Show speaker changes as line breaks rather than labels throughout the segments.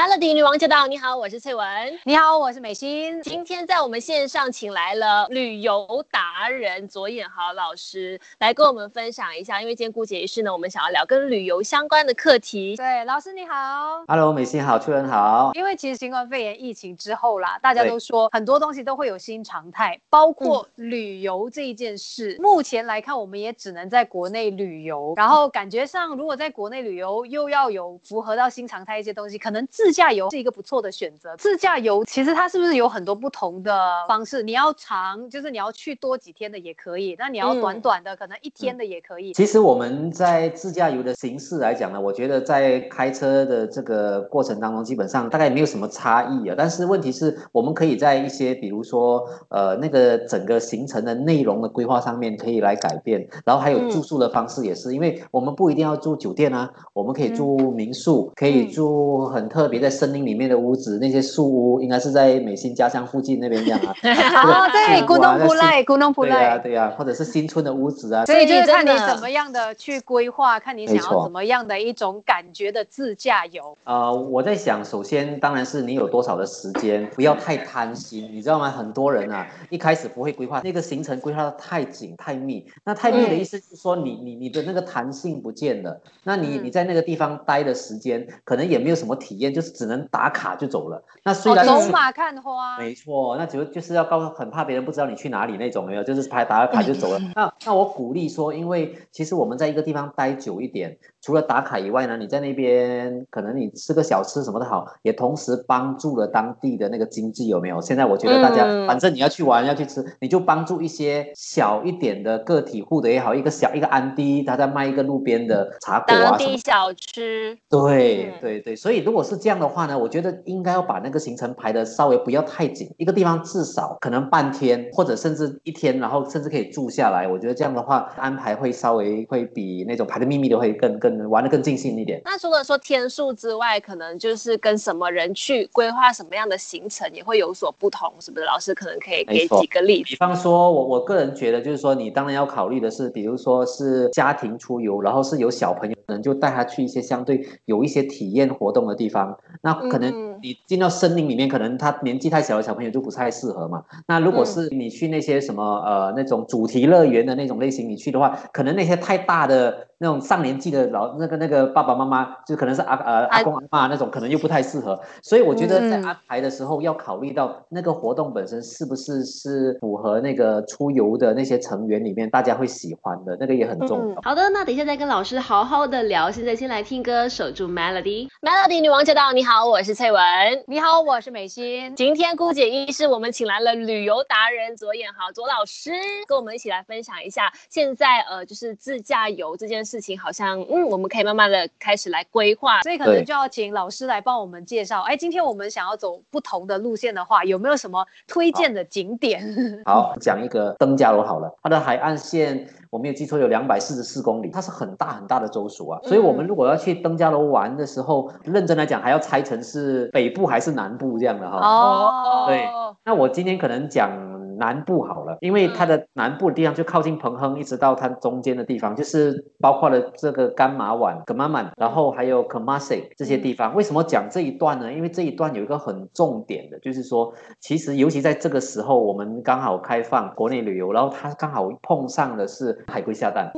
Melody 女王驾到！你好，我是翠文。
你好，我是美心。
今天在我们线上请来了旅游达人左眼豪老师，来跟我们分享一下。因为今天姑姐仪式呢，我们想要聊跟旅游相关的课题。
对，老师你好。
Hello，美心好，翠文好。
因为其实新冠肺炎疫情之后啦，大家都说很多东西都会有新常态，包括旅游这一件事。目前来看，我们也只能在国内旅游。然后感觉上，如果在国内旅游，又要有符合到新常态一些东西，可能。自驾游是一个不错的选择。自驾游其实它是不是有很多不同的方式？你要长，就是你要去多几天的也可以；那你要短短的，可能一天的也可以。
其实我们在自驾游的形式来讲呢，我觉得在开车的这个过程当中，基本上大概没有什么差异啊。但是问题是我们可以在一些，比如说呃那个整个行程的内容的规划上面可以来改变，然后还有住宿的方式也是，因为我们不一定要住酒店啊，我们可以住民宿，可以住很特。别在森林里面的屋子，那些树屋应该是在美心家乡附近那边这样啊。
哦，对，古东普赖，古东普赖。
对呀，对呀，或者是新村的屋子啊。
所以就是看你怎么样的去规划，看你想要怎么样的一种感觉的自驾游。
呃，我在想，首先当然是你有多少的时间，不要太贪心，你知道吗？很多人啊，一开始不会规划那个行程，规划的太紧太密。那太密的意思是说，你你你的那个弹性不见了。那你你在那个地方待的时间，可能也没有什么体验，就。就是只能打卡就走了。那虽然
走马看花，
没错，那就就是要告诉很怕别人不知道你去哪里那种没有，就是拍打个卡就走了。那那我鼓励说，因为其实我们在一个地方待久一点，除了打卡以外呢，你在那边可能你吃个小吃什么的好，也同时帮助了当地的那个经济有没有？现在我觉得大家反正你要去玩要去吃，你就帮助一些小一点的个体户的也好，一个小一个安迪他在卖一个路边的茶果啊，
当地小吃。
对对对，所以如果是这样。这样的话呢，我觉得应该要把那个行程排的稍微不要太紧，一个地方至少可能半天或者甚至一天，然后甚至可以住下来。我觉得这样的话安排会稍微会比那种排的秘密的会更更玩的更尽兴一点。
那除了说天数之外，可能就是跟什么人去规划什么样的行程也会有所不同，是不是？老师可能可以给几个例子。
比方说，我我个人觉得就是说，你当然要考虑的是，比如说是家庭出游，然后是有小朋友，可可能就带他去一些相对有一些体验活动的地方。那可能你进到森林里面，可能他年纪太小的小朋友就不太适合嘛。那如果是你去那些什么呃那种主题乐园的那种类型，你去的话，可能那些太大的。那种上年纪的老那个那个爸爸妈妈，就可能是阿呃阿公阿妈那种，可能又不太适合。所以我觉得在安排的时候要考虑到那个活动本身是不是是符合那个出游的那些成员里面大家会喜欢的，那个也很重要。
好的，那等一下再跟老师好好的聊。现在先来听歌，守住 Melody，Melody 女王驾到！你好，我是翠文。
你好，我是美心。
今天姑姐一是我们请来了旅游达人左眼豪左老师，跟我们一起来分享一下现在呃就是自驾游这件事。事情好像嗯，我们可以慢慢的开始来规划，
所以可能就要请老师来帮我们介绍。哎，今天我们想要走不同的路线的话，有没有什么推荐的景点？
好，讲一个登嘉楼好了，它的海岸线我没有记错有两百四十四公里，它是很大很大的州属啊。所以我们如果要去登嘉楼玩的时候，认真来讲还要拆成是北部还是南部这样的哈。哦，对，那我今天可能讲。南部好了，因为它的南部的地方就靠近彭亨，一直到它中间的地方，就是包括了这个甘马碗、格马曼，然后还有 k a m a s i 这些地方。为什么讲这一段呢？因为这一段有一个很重点的，就是说，其实尤其在这个时候，我们刚好开放国内旅游，然后它刚好碰上的是海龟下蛋。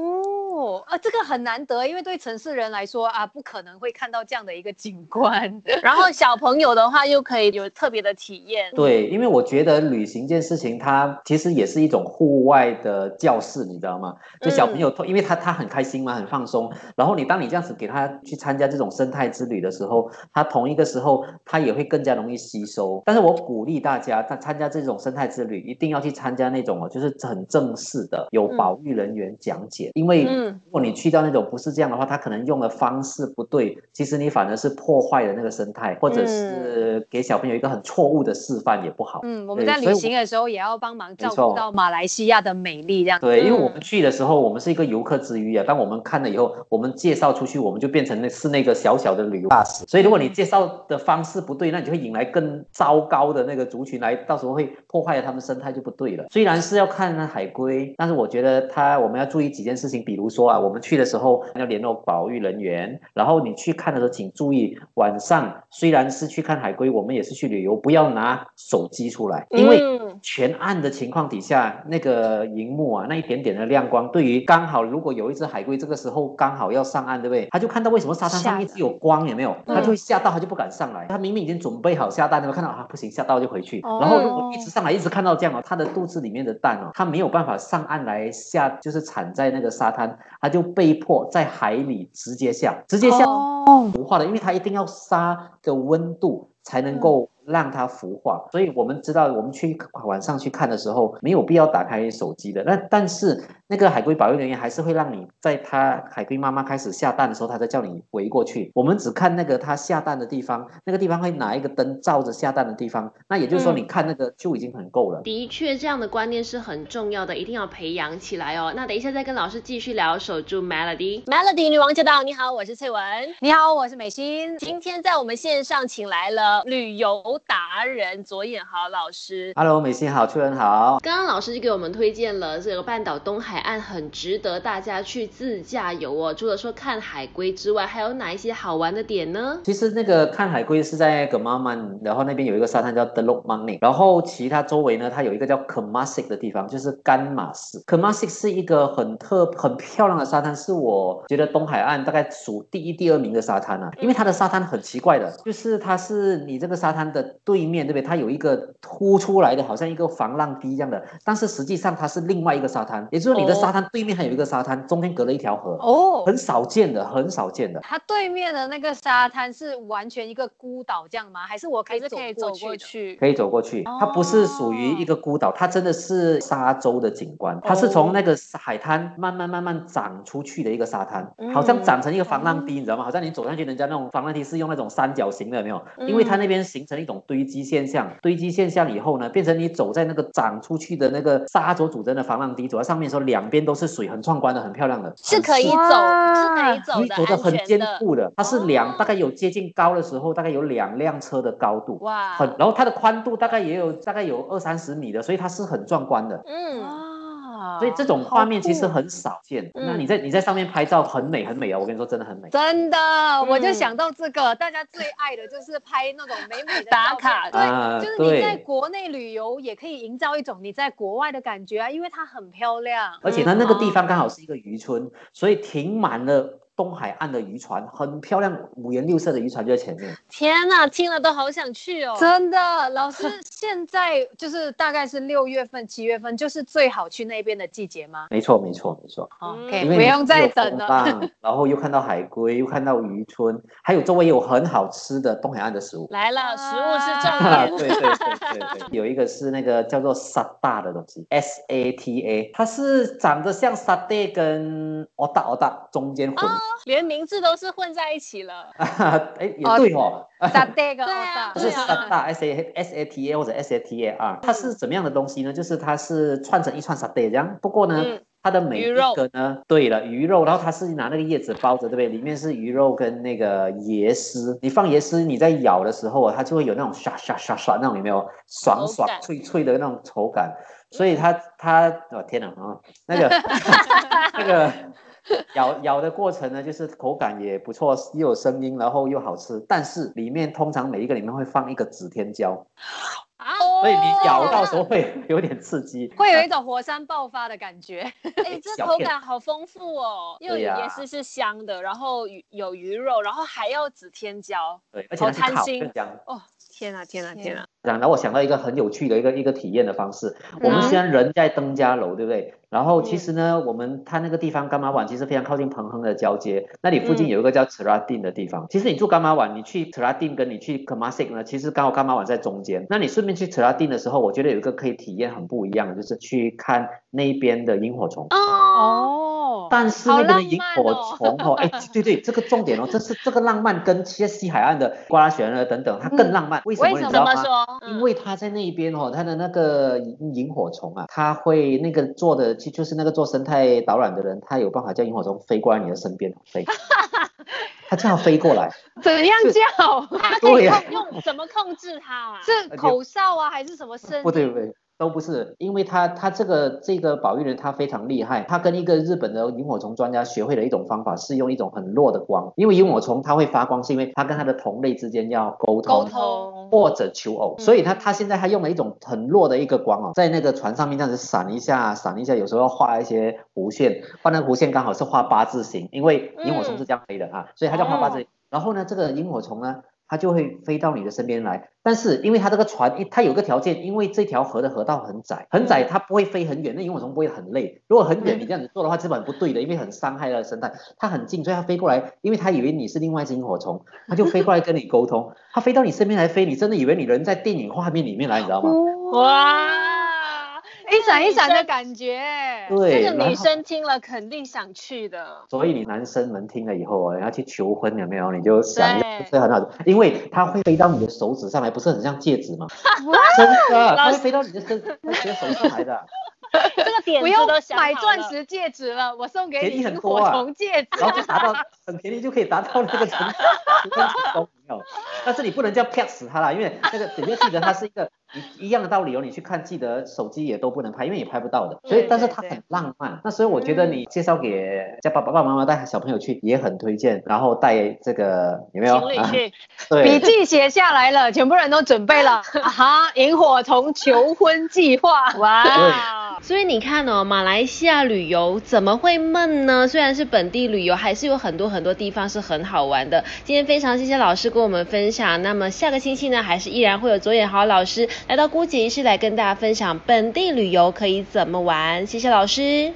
哦，啊，这个很难得，因为对城市人来说啊，不可能会看到这样的一个景观。
然后小朋友的话，又可以有特别的体验。
对，因为我觉得旅行这件事情，它其实也是一种户外的教室，你知道吗？就小朋友，因为他他很开心嘛，很放松。然后你当你这样子给他去参加这种生态之旅的时候，他同一个时候他也会更加容易吸收。但是我鼓励大家，他参加这种生态之旅，一定要去参加那种哦，就是很正式的，有保育人员讲解，因为。如果你去到那种不是这样的话，他可能用的方式不对，其实你反而是破坏了那个生态，或者是给小朋友一个很错误的示范也不好。
嗯，我们在旅行的时候也要帮忙照顾到马来西亚的美丽，这样。
对，因为我们去的时候，我们是一个游客之余啊，当我们看了以后，我们介绍出去，我们就变成那是那个小小的旅游大使。所以如果你介绍的方式不对，那你就会引来更糟糕的那个族群来，到时候会破坏了他们生态就不对了。虽然是要看那海龟，但是我觉得它我们要注意几件事情，比如说。说啊，我们去的时候要联络保育人员，然后你去看的时候，请注意晚上虽然是去看海龟，我们也是去旅游，不要拿手机出来，因为全暗的情况底下，那个荧幕啊，那一点点的亮光，对于刚好如果有一只海龟这个时候刚好要上岸，对不对？他就看到为什么沙滩上一直有光，有没有？他就会吓到，他就不敢上来。他明明已经准备好下蛋了，看到啊不行，吓到就回去。然后如果一直上来，一直看到这样哦，他的肚子里面的蛋哦，他没有办法上岸来下，就是产在那个沙滩，他就被迫在海里直接下，直接下孵化的，因为它一定要杀的温度才能够。让它孵化，所以我们知道，我们去晚上去看的时候，没有必要打开手机的。那但是那个海龟保育人员还是会让你在它海龟妈妈开始下蛋的时候，他再叫你围过去。我们只看那个它下蛋的地方，那个地方会拿一个灯照着下蛋的地方。那也就是说，你看那个就已经很够了。
的确，这样的观念是很重要的，一定要培养起来哦。那等一下再跟老师继续聊。守住 Melody，Melody 女王驾到！你好，我是翠文。
你好，我是美心。
今天在我们线上请来了旅游。达人左眼豪老师
，Hello，美心好，翠文好。
刚刚老师就给我们推荐了这个半岛东海岸，很值得大家去自驾游哦。除了说看海龟之外，还有哪一些好玩的点呢？
其实那个看海龟是在格马曼，然后那边有一个沙滩叫 The Lock Money，然后其他周围呢，它有一个叫 Kemasik 的地方，就是干马市。Kemasik 是一个很特很漂亮的沙滩，是我觉得东海岸大概数第一、第二名的沙滩啊，因为它的沙滩很奇怪的，就是它是你这个沙滩的。对面对不对？它有一个凸出来的，好像一个防浪堤一样的，但是实际上它是另外一个沙滩，也就是说你的沙滩对面还有一个沙滩，中间隔了一条河哦，很少见的，很少见的。
它对面的那个沙滩是完全一个孤岛这样吗？还是我可以走过去？
可以走过去，它不是属于一个孤岛，它真的是沙洲的景观，它是从那个海滩慢慢慢慢长出去的一个沙滩，好像长成一个防浪堤，你知道吗？好像你走上去，人家那种防浪堤是用那种三角形的，没有？因为它那边形成一种。堆积现象，堆积现象以后呢，变成你走在那个长出去的那个沙洲组成的防浪堤，走在上面的时候，两边都是水，很壮观的，很漂亮的，
是可以走，是可以走的，
走的。很坚固的。它是两，大概有接近高的时候，大概有两辆车的高度，哇，很，然后它的宽度大概也有大概有二三十米的，所以它是很壮观的，嗯。所以这种画面其实很少见。那你在你在上面拍照很美很美啊！我跟你说，真的很美。
真的，我就想到这个，大家最爱的就是拍那种美美的
打卡。
对，就是你在国内旅游也可以营造一种你在国外的感觉啊，因为它很漂亮。
而且它那个地方刚好是一个渔村，所以停满了。东海岸的渔船很漂亮，五颜六色的渔船就在前面。
天哪，听了都好想去哦！
真的，老师，现在就是大概是六月份、七月份，就是最好去那边的季节吗？
没错，没错，没错。
OK，不用再等了。
然后又看到海龟，又看到渔村，还有周围有很好吃的东海岸的食物。
来了，食物是重点。
对对对对对，有一个是那个叫做沙大的东西，S A T A，它是长得像沙爹跟奥大奥大中间混。
连名字都是混在一起了，
哎，也对哦。
沙爹个，
是沙大 S A S A T A 或者 S A T A R，它是怎么样的东西呢？就是它是串成一串沙爹这样。不过呢，它的每一个呢，对了，鱼肉，然后它是拿那个叶子包着，对不对？里面是鱼肉跟那个椰丝。你放椰丝，你在咬的时候啊，它就会有那种刷刷刷刷那种有没有？爽爽脆脆的那种口感。所以它它，哦天哪啊，那个 那个。咬咬的过程呢，就是口感也不错，又有声音，然后又好吃。但是里面通常每一个里面会放一个紫天椒，所以你咬到时候会有点刺激，
会有一种火山爆发的感觉。
哎，这口感好丰富哦，又有椰丝是香的，然后有鱼肉，然后还要紫天椒，
对，而且
贪心
哦。
天啊天啊天啊！
然后我想到一个很有趣的一个一个体验的方式。我们虽然人在登嘉楼，对不对？然后其实呢，我们它那个地方伽马湾其实非常靠近彭亨的交接，那里附近有一个叫 t r a d i n 的地方。其实你住伽马湾，你去 t r a d i n 跟你去 Kamasik 呢，其实刚好伽马湾在中间。那你顺便去 t r a d i n 的时候，我觉得有一个可以体验很不一样的，就是去看那边的萤火虫。哦。但是那边的萤火虫哦，哎，对对，这个重点哦，这是这个浪漫跟西海岸的瓜拉雪啊等等，它更浪漫。为什么你知道吗？因为它在那边哦，它的那个萤火虫啊，它会那个做的就就是那个做生态导览的人，他有办法叫萤火虫飞过来你的身边飞，他这样飞过来，
怎样叫？
对呀，用怎么控制它啊？
是口哨啊，还是什么声？
不对不对。都不是，因为他他这个这个保育人他非常厉害，他跟一个日本的萤火虫专家学会了一种方法，是用一种很弱的光，因为萤火虫它会发光，是因为它跟它的同类之间要沟通，
沟通
或者求偶，所以他他现在他用了一种很弱的一个光哦，在那个船上面这样子闪一下闪一下，有时候要画一些弧线，画那个弧线刚好是画八字形，因为萤火虫是这样飞的啊，所以它叫画八字形。然后呢，这个萤火虫呢？它就会飞到你的身边来，但是因为它这个船，它有个条件，因为这条河的河道很窄，很窄，它不会飞很远，那萤火虫不会很累。如果很远，你这样子做的话，基本不对的，因为很伤害它的生态。它很近，所以它飞过来，因为它以为你是另外一只萤火虫，它就飞过来跟你沟通。它飞到你身边来飞，你真的以为你人在电影画面里面来，你知道吗？
哇！
一闪一闪的感觉，
对，
这个女生听了肯定想去的。
所以你男生们听了以后啊，要去求婚有没有？你就想，这很好，因为它会飞到你的手指上来，不是很像戒指吗？真的，它会飞到你的身，你的手上来的。
这个点
不用买钻石戒指了，我送给你火虫戒指，
然后就达到很便宜就可以达到那个程度，跟 成功没有。但是你不能叫啪死他啦，因为那个你要记得他是一个一一样的道理哦。你去看记得手机也都不能拍，因为也拍不到的。所以但是他很浪漫。那所以我觉得你介绍给叫爸爸爸妈妈带小朋友去也很推荐，然后带这个有没有？
对，笔记写下来了，全部人都准备了。哈，萤火虫求婚计划，
哇！所以你看哦，马来西亚旅游怎么会闷呢？虽然是本地旅游，还是有很多很多地方是很好玩的。今天非常谢谢老师跟我们分享。那么下个星期呢，还是依然会有左眼豪老师来到姑姐仪式来跟大家分享本地旅游可以怎么玩。谢谢老师。